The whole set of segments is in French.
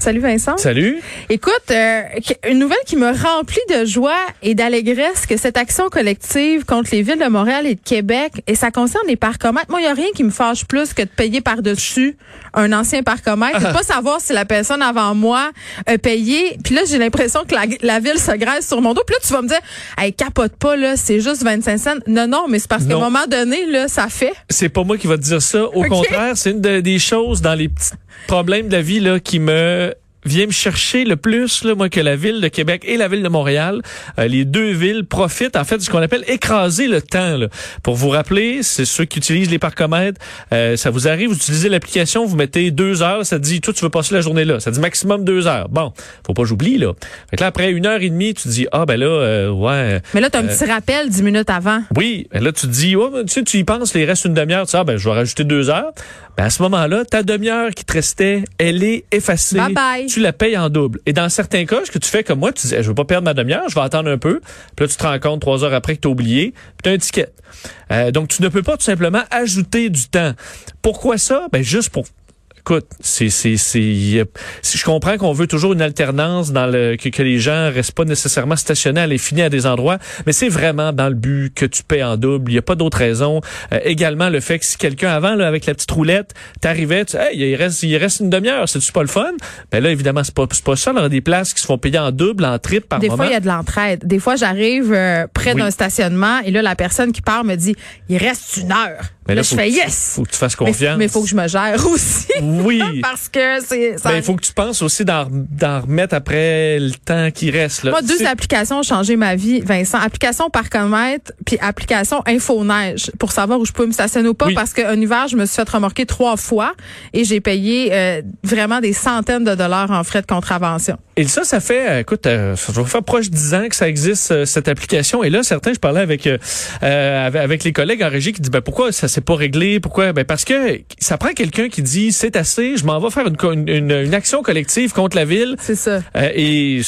Salut Vincent. Salut. Écoute, euh, une nouvelle qui me remplit de joie et d'allégresse que cette action collective contre les villes de Montréal et de Québec, et ça concerne les parcomètres. Moi, il n'y a rien qui me fâche plus que de payer par-dessus un ancien parcomètre et de pas savoir si la personne avant moi a payé. Puis là, j'ai l'impression que la, la, ville se graisse sur mon dos. Puis là, tu vas me dire, hey, capote pas, là, c'est juste 25 cents. Non, non, mais c'est parce qu'à un moment donné, là, ça fait. C'est pas moi qui va te dire ça. Au contraire, c'est une de- des choses dans les petits problèmes de la vie là, qui me vient me chercher le plus, là, moi, que la ville de Québec et la ville de Montréal. Euh, les deux villes profitent, en fait, de ce qu'on appelle écraser le temps. là. Pour vous rappeler, c'est ceux qui utilisent les parcomètres. euh, ça vous arrive, vous utilisez l'application, vous mettez deux heures, ça te dit, toi, tu veux passer la journée là. Ça dit maximum deux heures. Bon, faut pas que j'oublie, là. Fait que là, après une heure et demie, tu dis, ah, ben là, euh, ouais. Mais là, tu as un petit rappel dix minutes avant. Oui, ben là tu te dis, oh, tu sais, tu y penses, il reste une demi-heure, tu sais, ah, ben je vais rajouter deux heures. Ben à ce moment-là, ta demi-heure qui te restait, elle est effacée. Bye bye. Tu la payes en double. Et dans certains cas, ce que tu fais comme moi, tu dis, je veux pas perdre ma demi-heure, je vais attendre un peu. Puis là, tu te rends compte trois heures après que tu as oublié, puis tu as un ticket. Euh, donc, tu ne peux pas tout simplement ajouter du temps. Pourquoi ça? Ben juste pour Écoute, c'est c'est c'est si je comprends qu'on veut toujours une alternance dans le que, que les gens restent pas nécessairement stationnés à les finir à des endroits, mais c'est vraiment dans le but que tu paies en double. Il y a pas d'autre raison. Euh, également le fait que si quelqu'un avant là avec la petite roulette, t'arrivais, tu hey, il reste il reste une demi-heure, c'est pas le fun? Ben là évidemment c'est pas c'est pas ça. Il y a des places qui se font payer en double, en triple par Des moment. fois, il y a de l'entraide. Des fois, j'arrive euh, près Oui. d'un stationnement et là, la personne qui part me dit, il reste une heure. mais là, là, je fais yes. Faut que tu fasses Mais- confiance. Mais il faut que je me gère aussi. Oui. Parce que c'est. ça- Ben, il faut que tu penses aussi d'en remettre après le temps qui reste. Là. Moi, deux applications ont changé ma vie, Vincent. Application Parcomètre, puis application Infoneige, pour savoir où je peux me stationner ou pas, Oui. parce qu'un hiver, je me suis fait remorquer trois fois et j'ai payé euh, vraiment des centaines de dollars en frais de contravention. Et ça, ça fait, euh, écoute, euh, ça doit faire proche de 10 ans que ça existe, euh, cette application. Et là, certains, je parlais avec euh, euh, avec, les collègues en régie qui disent, ben, pourquoi ça s'est pas réglé? Pourquoi? Ben, parce que ça prend quelqu'un qui dit, c'est assez, je m'en vais faire une, une, une- action collective contre la ville. C'est ça. Euh, et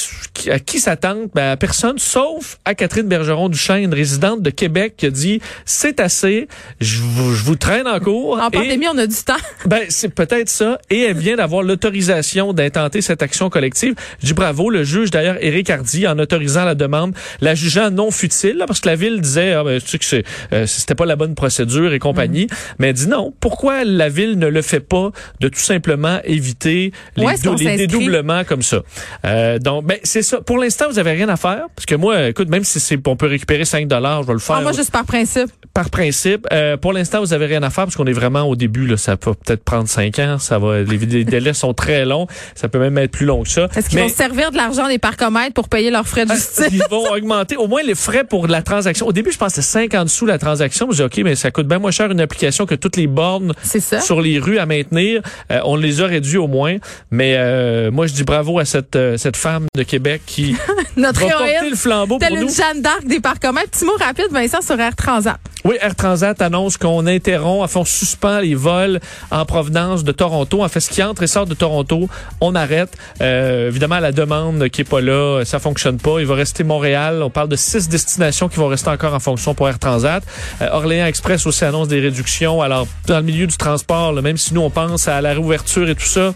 à qui s'attendent? Ben, à personne, sauf à Catherine Bergeron-Duchesne, résidente de Québec, qui a dit, c'est assez, je vous, je vous traîne en cours. En Et- pandémie, on a du temps. ben, c'est peut-être ça. Et elle vient d'avoir l'autorisation d'intenter cette action collective. Dis bravo. Le juge, d'ailleurs, Éric Hardy, en autorisant la demande, la jugeant non futile, là, parce que la ville disait, ah, ben, tu sais que c'est, euh, c'était pas la bonne procédure et compagnie. Mais elle dit non. Pourquoi la ville ne le fait pas de tout simplement éviter les, dou- dédoublements comme ça? Euh, donc, ben, c'est ça. Pour l'instant, vous avez rien à faire. Parce que moi, écoute, même si c'est, on peut récupérer 5 dollars, je vais le faire Ah, moi, juste par principe. Par principe. Euh, pour l'instant, vous avez rien à faire parce qu'on est vraiment au début. Là, ça peut peut-être prendre cinq ans. Ça va. Les, les délais sont très longs. Ça peut même être plus long que ça. Est-ce qu'ils vont se servir de l'argent des parcomètres pour payer leurs frais de justice? ils vont augmenter au moins les frais pour la transaction. Au début, je pensais 50 sous la transaction. Je dis, OK, mais ça coûte bien moins cher une application que toutes les bornes C'est ça. sur les rues à maintenir. Euh, on les a réduits au moins. Mais euh, moi, je dis bravo à cette, euh, cette femme de Québec qui Notre va porter héroïne. le flambeau pour nous. une Jeanne d'Arc des parcomètres. Petit mot rapide, Vincent, sur Air Transat. Oui, Air Transat annonce qu'on interrompt, enfin, on suspend les vols en provenance de Toronto. En fait, ce qui entre et sort de Toronto, on arrête. Euh, évidemment, la demande qui est pas là, ça fonctionne pas. Il va rester Montréal. On parle de six destinations qui vont rester encore en fonction pour Air Transat. Euh, Orléans Express aussi annonce des réductions. Alors, dans le milieu du transport, même si nous, on pense à la réouverture et tout ça,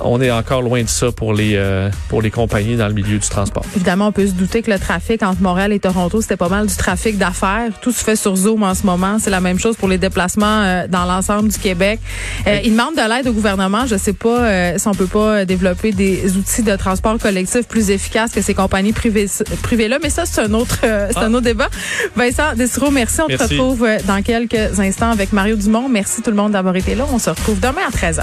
on est encore loin de ça pour les, euh, pour les compagnies dans le milieu du transport. Évidemment, on peut se douter que le trafic entre Montréal et Toronto, c'était pas mal du trafic d'affaires. Tout se fait sur Zoom en ce moment. C'est la même chose pour les déplacements euh, dans l'ensemble du Québec. Euh, ils demandent de l'aide au gouvernement. Je sais pas euh, si on peut pas développer des outils de transport collectif plus efficaces que ces compagnies privées privées-là. Mais ça, c'est un autre, euh, c'est un autre débat. Vincent Desiro, merci. On Merci. retrouve dans quelques instants avec Mario Dumont. Merci tout le monde d'avoir été là. On se retrouve demain à 13h.